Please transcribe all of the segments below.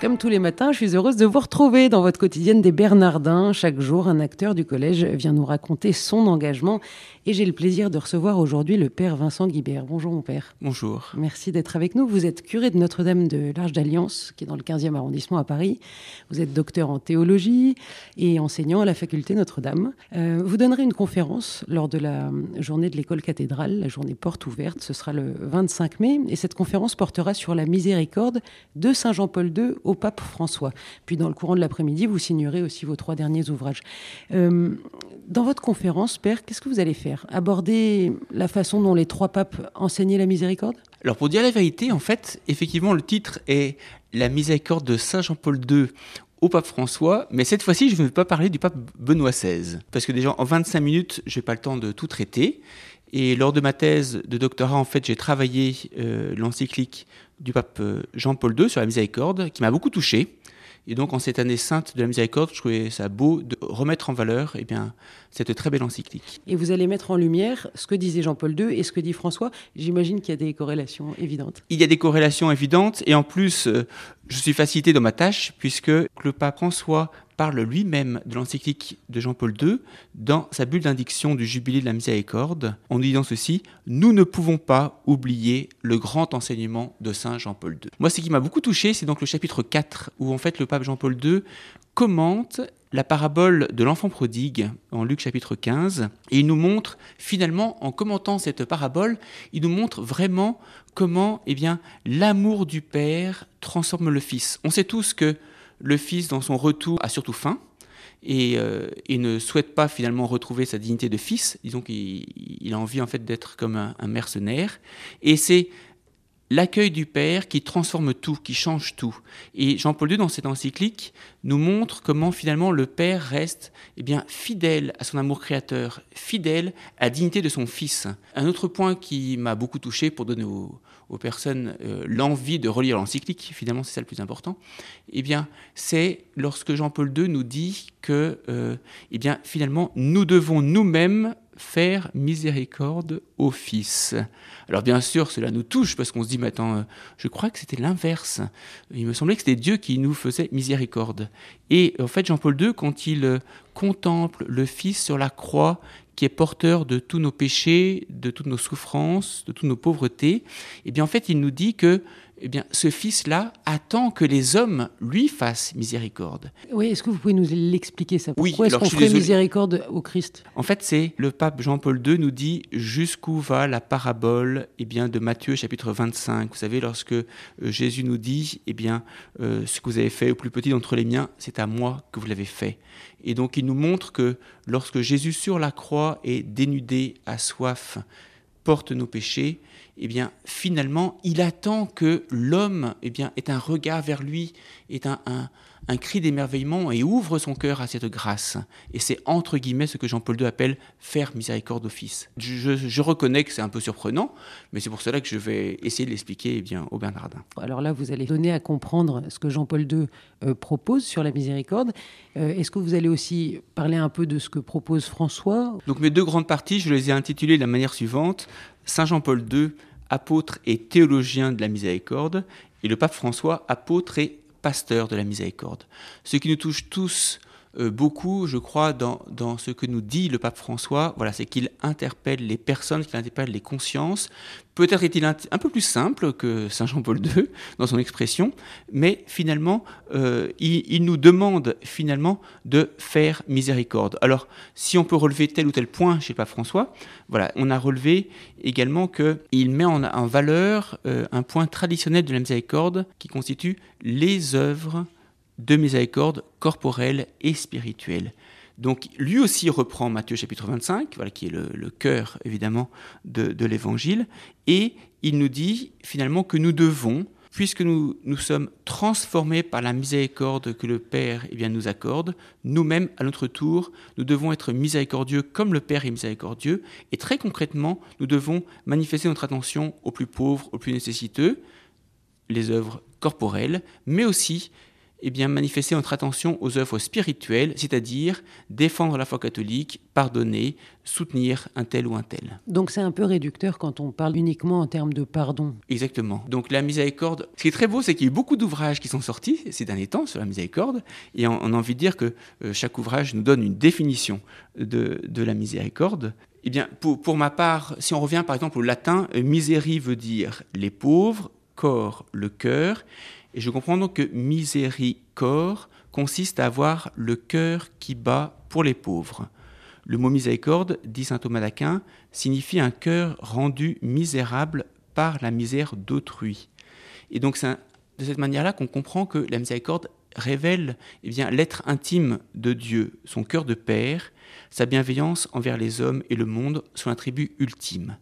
Comme tous les matins, je suis heureuse de vous retrouver dans votre quotidienne des Bernardins. Chaque jour, un acteur du collège vient nous raconter son engagement. Et j'ai le plaisir de recevoir aujourd'hui le père Vincent Guibert. Bonjour mon père. Bonjour. Merci d'être avec nous. Vous êtes curé de Notre-Dame de l'Arche d'Alliance, qui est dans le 15e arrondissement à Paris. Vous êtes docteur en théologie et enseignant à la faculté Notre-Dame. Euh, vous donnerez une conférence lors de la journée de l'école cathédrale, la journée porte ouverte. Ce sera le 25 mai. Et cette conférence portera sur la miséricorde de Saint Jean-Paul II au pape François. Puis dans le courant de l'après-midi, vous signerez aussi vos trois derniers ouvrages. Euh, dans votre conférence, Père, qu'est-ce que vous allez faire? Aborder la façon dont les trois papes enseignaient la miséricorde? Alors pour dire la vérité, en fait, effectivement, le titre est La miséricorde de Saint Jean-Paul II au pape François, mais cette fois-ci, je ne vais pas parler du pape Benoît XVI, parce que déjà en 25 minutes, je n'ai pas le temps de tout traiter. Et lors de ma thèse de doctorat, en fait, j'ai travaillé euh, l'encyclique du pape euh, Jean-Paul II sur la miséricorde, qui m'a beaucoup touché. Et donc, en cette année sainte de la miséricorde, je trouvais ça beau de remettre en valeur eh bien, cette très belle encyclique. Et vous allez mettre en lumière ce que disait Jean-Paul II et ce que dit François. J'imagine qu'il y a des corrélations évidentes. Il y a des corrélations évidentes, et en plus, euh, je suis facilité dans ma tâche, puisque le pape François parle lui-même de l'encyclique de Jean-Paul II dans sa bulle d'indiction du jubilé de la miséricorde, en disant ceci Nous ne pouvons pas oublier le grand enseignement de Saint Jean-Paul II. Moi, ce qui m'a beaucoup touché, c'est donc le chapitre 4, où en fait le pape Jean-Paul II commente la parabole de l'enfant prodigue en Luc chapitre 15, et il nous montre finalement, en commentant cette parabole, il nous montre vraiment comment eh bien, l'amour du Père transforme le Fils. On sait tous que le fils, dans son retour, a surtout faim et, euh, ne souhaite pas finalement retrouver sa dignité de fils. Disons qu'il a envie en fait d'être comme un, un mercenaire. Et c'est l'accueil du Père qui transforme tout, qui change tout. Et Jean-Paul II, dans cette encyclique, nous montre comment finalement le Père reste eh bien, fidèle à son amour créateur, fidèle à la dignité de son Fils. Un autre point qui m'a beaucoup touché pour donner aux, personnes euh, l'envie de relire l'encyclique, finalement c'est ça le plus important, eh bien, c'est lorsque Jean-Paul II nous dit que euh, eh bien, finalement nous devons nous-mêmes faire miséricorde au Fils. Alors bien sûr, cela nous touche parce qu'on se dit, mais attends, euh, je crois que c'était l'inverse. Il me semblait que c'était Dieu qui nous faisait miséricorde. Et en fait, Jean-Paul II, quand il euh, contemple le Fils sur la croix, qui est porteur de tous nos péchés, de toutes nos souffrances, de toutes nos pauvretés, eh bien en fait, il nous dit que eh bien, ce fils-là attend que les hommes lui fassent miséricorde. Oui, est-ce que vous pouvez nous l'expliquer ça? Pourquoi oui, est-ce qu'on ferait miséricorde au Christ? En fait, c'est le pape Jean-Paul II nous dit jusqu'où va la parabole? Eh bien, de Matthieu chapitre 25. Vous savez, lorsque euh, Jésus nous dit eh bien, euh, ce que vous avez fait au plus petit d'entre les miens, c'est à moi que vous l'avez fait. Et donc, il nous montre que lorsque Jésus sur la croix est dénudé à soif, porte nos péchés, eh bien, finalement, il attend que l'homme eh bien, ait un regard vers lui, ait un, un, cri d'émerveillement et ouvre son cœur à cette grâce. Et c'est entre guillemets ce que Jean-Paul II appelle faire miséricorde au Fils. Je, reconnais que c'est un peu surprenant, mais c'est pour cela que je vais essayer de l'expliquer eh bien, au Bernardin. Alors là, vous allez donner à comprendre ce que Jean-Paul II euh, propose sur la miséricorde. Euh, est-ce que vous allez aussi parler un peu de ce que propose François? Donc mes deux grandes parties, je les ai intitulées de la manière suivante. Saint Jean-Paul II apôtre et théologien de la miséricorde, et le pape François, apôtre et pasteur de la miséricorde. Ce qui nous touche tous beaucoup, je crois, dans, ce que nous dit le pape François, voilà, c'est qu'il interpelle les personnes, qu'il interpelle les consciences. Peut-être est-il un, peu plus simple que Saint Jean-Paul II dans son expression, mais finalement, euh, il, nous demande finalement de faire miséricorde. Alors, si on peut relever tel ou tel point chez le pape François, voilà, on a relevé également qu'il met en, en valeur euh, un point traditionnel de la miséricorde qui constitue les œuvres de miséricorde corporelle et spirituelle. Donc lui aussi reprend Matthieu chapitre 25, voilà, qui est le, cœur évidemment de, l'évangile, et il nous dit finalement que nous devons, puisque nous, nous sommes transformés par la miséricorde que le Père eh nous accorde, nous-mêmes, à notre tour, nous devons être miséricordieux comme le Père est miséricordieux, et très concrètement, nous devons manifester notre attention aux plus pauvres, aux plus nécessiteux, les œuvres corporelles, mais aussi eh bien, manifester notre attention aux œuvres spirituelles, c'est-à-dire défendre la foi catholique, pardonner, soutenir un tel ou un tel. Donc c'est un peu réducteur quand on parle uniquement en termes de pardon. Exactement. Donc la miséricorde, ce qui est très beau, c'est qu'il y a eu beaucoup d'ouvrages qui sont sortis ces derniers temps sur la miséricorde, et on, a envie de dire que euh, chaque ouvrage nous donne une définition de, la miséricorde. Eh bien, pour, pour, ma part, si on revient par exemple au latin, misérie veut dire les pauvres, corps, le cœur, et je comprends donc que miséricorde consiste à avoir le cœur qui bat pour les pauvres. Le mot miséricorde, dit saint Thomas d'Aquin, signifie un cœur rendu misérable par la misère d'autrui. Et donc c'est de cette manière-là qu'on comprend que la miséricorde révèle eh bien l'être intime de Dieu, son cœur de père, sa bienveillance envers les hommes et le monde, son attribut ultime.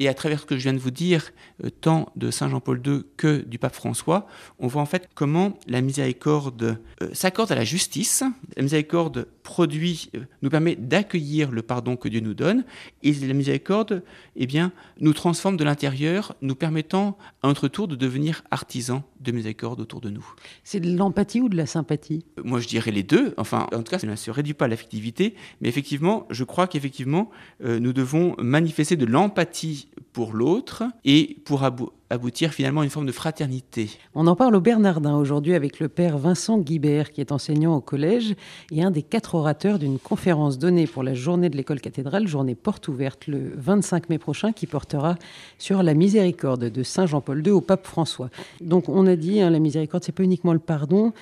Et à travers ce que je viens de vous dire, euh, tant de Saint Jean-Paul II que du pape François, on voit en fait comment la miséricorde euh, s'accorde à la justice. La miséricorde produit, euh, nous permet d'accueillir le pardon que Dieu nous donne, et la miséricorde, eh bien, nous transforme de l'intérieur, nous permettant à notre tour de devenir artisans de miséricorde autour de nous. C'est de l'empathie ou de la sympathie? Moi, je dirais les deux. Enfin, en tout cas, ça ne se réduit pas à l'affectivité, mais effectivement, je crois qu'effectivement, nous devons manifester de l'empathie pour l'autre et pour aboutir finalement à une forme de fraternité. On en parle au Bernardin aujourd'hui avec le père Vincent Guibert qui est enseignant au collège et un des quatre orateurs d'une conférence donnée pour la journée de l'école cathédrale, journée porte ouverte le 25 mai prochain qui portera sur la miséricorde de Saint Jean-Paul II au pape François. Donc on a dit, hein, la miséricorde, c'est pas uniquement le pardon,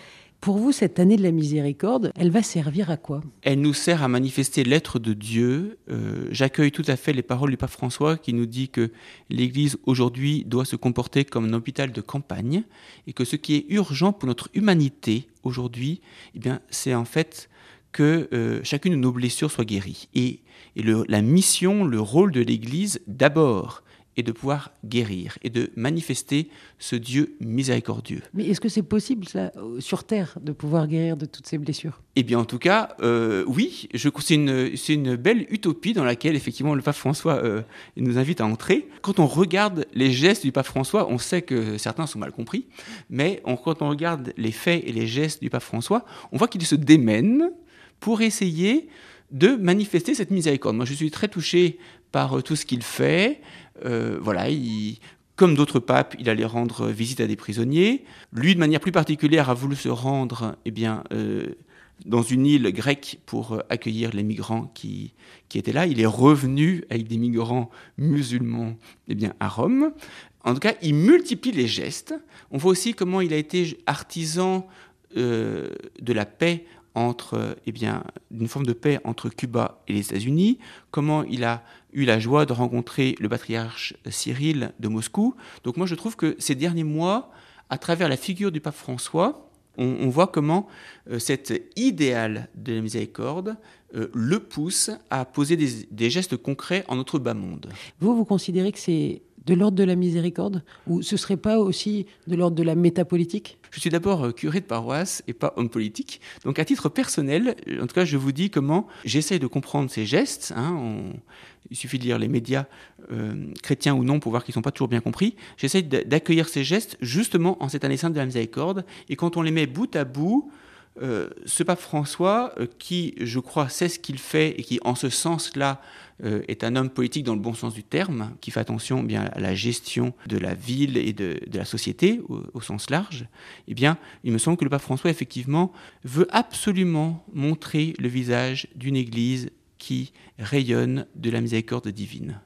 pour vous, cette année de la miséricorde, elle va servir à quoi? Elle nous sert à manifester l'être de Dieu. Euh, j'accueille tout à fait les paroles du pape François qui nous dit que l'Église aujourd'hui doit se comporter comme un hôpital de campagne et que ce qui est urgent pour notre humanité aujourd'hui, eh c'est en fait que euh, chacune de nos blessures soit guérie. Et, la mission, le rôle de l'Église, d'abord, et de pouvoir guérir et de manifester ce Dieu miséricordieux. Mais est-ce que c'est possible ça, sur Terre de pouvoir guérir de toutes ces blessures? Eh bien en tout cas, euh, oui, c'est une, une, belle utopie dans laquelle effectivement le pape François euh, nous invite à entrer. Quand on regarde les gestes du pape François, on sait que certains sont mal compris, mais quand on regarde les faits et les gestes du pape François, on voit qu'il se démène pour essayer de manifester cette miséricorde. Moi, je suis très touché par euh, tout ce qu'il fait. Euh, voilà, comme d'autres papes, il allait rendre visite à des prisonniers. Lui, de manière plus particulière, a voulu se rendre eh bien, euh, dans une île grecque pour accueillir les migrants qui, qui, étaient là. Il est revenu avec des migrants musulmans eh bien, à Rome. En tout cas, il multiplie les gestes. On voit aussi comment il a été artisan de la paix entre, eh bien, d'une forme de paix entre Cuba et les États-Unis, comment il a eu la joie de rencontrer le patriarche Cyril de Moscou. Donc moi je trouve que ces derniers mois, à travers la figure du pape François, on, voit comment euh, cet idéal de la miséricorde euh, le pousse à poser des, des gestes concrets en notre bas monde. Vous, vous considérez que c'est de l'ordre de la miséricorde Ou ce serait pas aussi de l'ordre de la métapolitique? Je suis d'abord euh, curé de paroisse et pas homme politique. Donc à titre personnel, en tout cas, je vous dis comment j'essaye de comprendre ces gestes. Hein. il suffit de lire les médias euh, chrétiens ou non pour voir qu'ils ne sont pas toujours bien compris. J'essaye d'accueillir ces gestes justement en cette année sainte de la miséricorde. Et quand on les met bout à bout, euh, ce pape François, qui, je crois, sait ce qu'il fait et qui, en ce sens-là, euh, est un homme politique dans le bon sens du terme, qui fait attention bien à la gestion de la ville et de, la société au, sens large, eh bien, il me semble que le pape François, effectivement, veut absolument montrer le visage d'une Église qui rayonne de la miséricorde divine.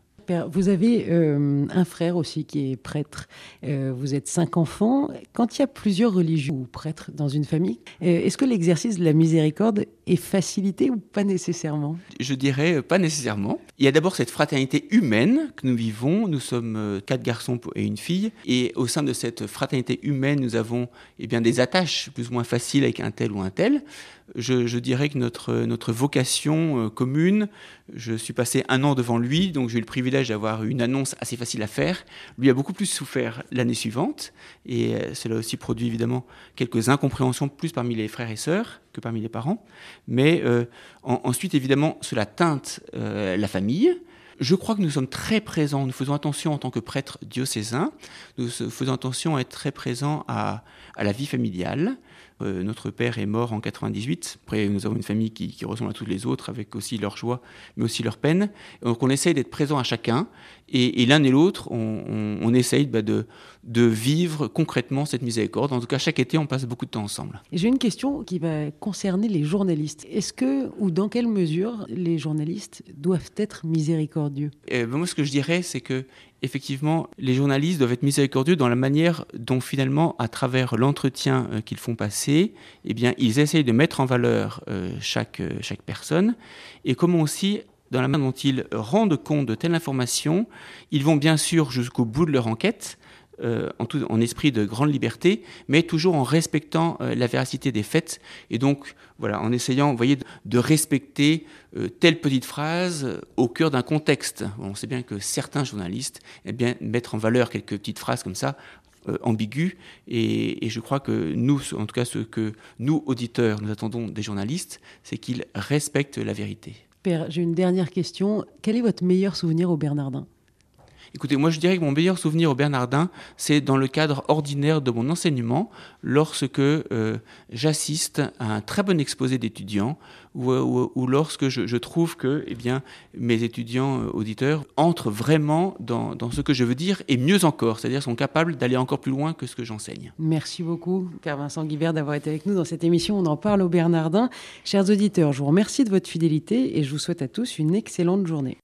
Vous avez euh, un frère aussi qui est prêtre. Euh, vous êtes cinq enfants. Quand il y a plusieurs religieux ou prêtres dans une famille, euh, est-ce que l'exercice de la miséricorde est facilité ou pas nécessairement? Je dirais pas nécessairement. Il y a d'abord cette fraternité humaine que nous vivons. Nous sommes quatre garçons et une fille. Et au sein de cette fraternité humaine, nous avons eh bien, des attaches plus ou moins faciles avec un tel ou un tel je, dirais que notre, notre vocation euh, commune, je suis passé un an devant lui, donc j'ai eu le privilège d'avoir une annonce assez facile à faire. Lui a beaucoup plus souffert l'année suivante, et euh, cela a aussi produit évidemment quelques incompréhensions plus parmi les frères et sœurs que parmi les parents. Mais euh, ensuite, évidemment, cela teinte la famille. Je crois que nous sommes très présents, nous faisons attention en tant que prêtres diocésains, nous faisons attention à être très présents à, à la vie familiale, Euh, notre père est mort en 98. Après, nous avons une famille qui, ressemble à toutes les autres, avec aussi leurs joies, mais aussi leurs peines. Donc, on essaye d'être présent à chacun. Et, l'un et l'autre, on, essaye bah, de, de vivre concrètement cette miséricorde. En tout cas, chaque été, on passe beaucoup de temps ensemble. J'ai une question qui va concerner les journalistes. Est-ce que, ou dans quelle mesure, les journalistes doivent être miséricordieux? Ben, Moi, ce que je dirais, c'est que effectivement, les journalistes doivent être miséricordieux dans la manière dont finalement, à travers l'entretien euh, qu'ils font passer, eh bien, ils essayent de mettre en valeur euh, chaque, euh, chaque personne, et comment aussi, dans la manière dont ils rendent compte de telle information, ils vont bien sûr jusqu'au bout de leur enquête, en, tout, esprit de grande liberté, mais toujours en respectant euh, la véracité des faits. Et donc, voilà, en essayant, voyez, de respecter euh, telle petite phrase au cœur d'un contexte. on sait bien que certains journalistes, eh bien, mettent en valeur quelques petites phrases comme ça, ambiguës. Et, et, je crois que nous, en tout cas, ce que nous, auditeurs, nous attendons des journalistes, c'est qu'ils respectent la vérité. Père, j'ai une dernière question. Quel est votre meilleur souvenir au Bernardin? Écoutez, moi je dirais que mon meilleur souvenir au Bernardin, c'est dans le cadre ordinaire de mon enseignement, lorsque euh, j'assiste à un très bon exposé d'étudiants, ou, lorsque je, trouve que eh bien, mes étudiants euh, auditeurs entrent vraiment dans, ce que je veux dire, et mieux encore, c'est-à-dire sont capables d'aller encore plus loin que ce que j'enseigne. Merci beaucoup, Père Vincent Guibert, d'avoir été avec nous dans cette émission. On en parle au Bernardin. Chers auditeurs, je vous remercie de votre fidélité et je vous souhaite à tous une excellente journée.